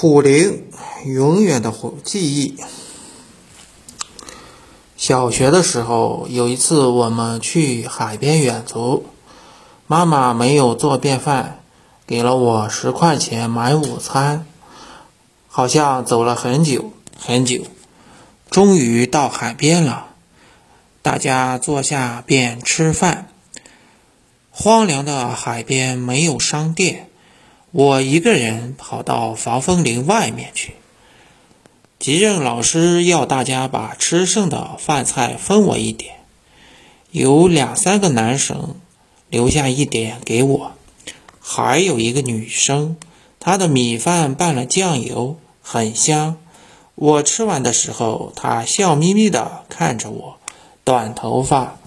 苦灵，永远的记忆。小学的时候，有一次我们去海边远足，妈妈没有做便饭，给了我十块钱买午餐。好像走了很久很久，终于到海边了。大家坐下便吃饭。荒凉的海边没有商店。我一个人跑到防风林外面去。级任老师要大家把吃剩的饭菜分我一点，有两三个男生留下一点给我，还有一个女生，她的米饭拌了酱油，很香。我吃完的时候，她笑眯眯地看着我，短头发，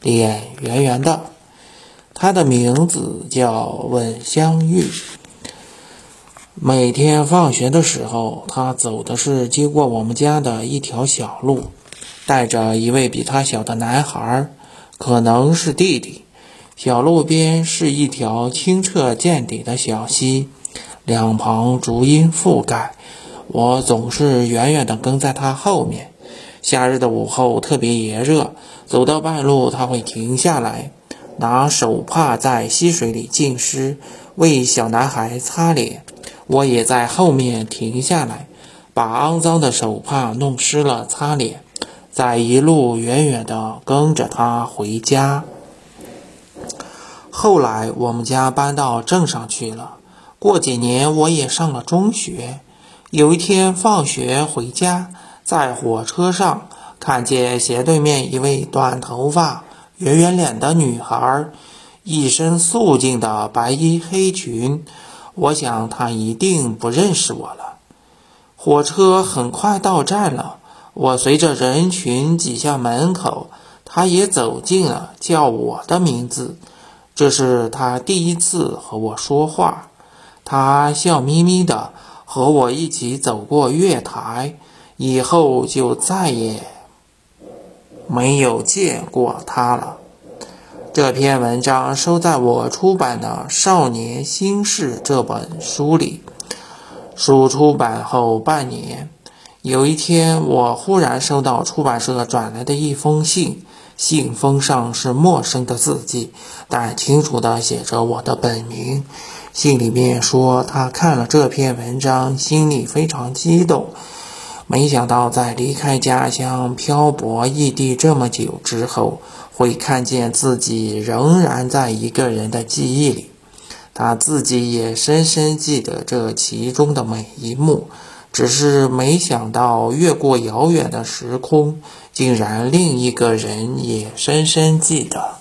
脸圆圆的。她的名字叫温香玉。每天放学的时候，他走的是经过我们家的一条小路，带着一位比他小的男孩，可能是弟弟。小路边是一条清澈见底的小溪，两旁竹荫覆盖。我总是远远地跟在他后面。夏日的午后特别炎热，走到半路他会停下来，拿手帕在溪水里浸湿，为小男孩擦脸。我也在后面停下来，把肮脏的手帕弄湿了擦脸，再一路远远地跟着他回家。后来我们家搬到镇上去了，过几年我也上了中学。有一天放学回家，在火车上看见斜对面一位短头发、圆圆脸的女孩，一身素净的白衣黑裙。我想他一定不认识我了。火车很快到站了，我随着人群挤向门口，他也走近了，叫我的名字。这是他第一次和我说话。他笑眯眯的和我一起走过月台，以后就再也没有见过他了。这篇文章收在我出版的《少年心事》这本书里。书出版后半年，有一天，我忽然收到出版社转来的一封信，信封上是陌生的字迹，但清楚地写着我的本名。信里面说，他看了这篇文章，心里非常激动。没想到，在离开家乡、漂泊异地这么久之后，会看见自己仍然在一个人的记忆里。他自己也深深记得这其中的每一幕，只是没想到越过遥远的时空，竟然另一个人也深深记得。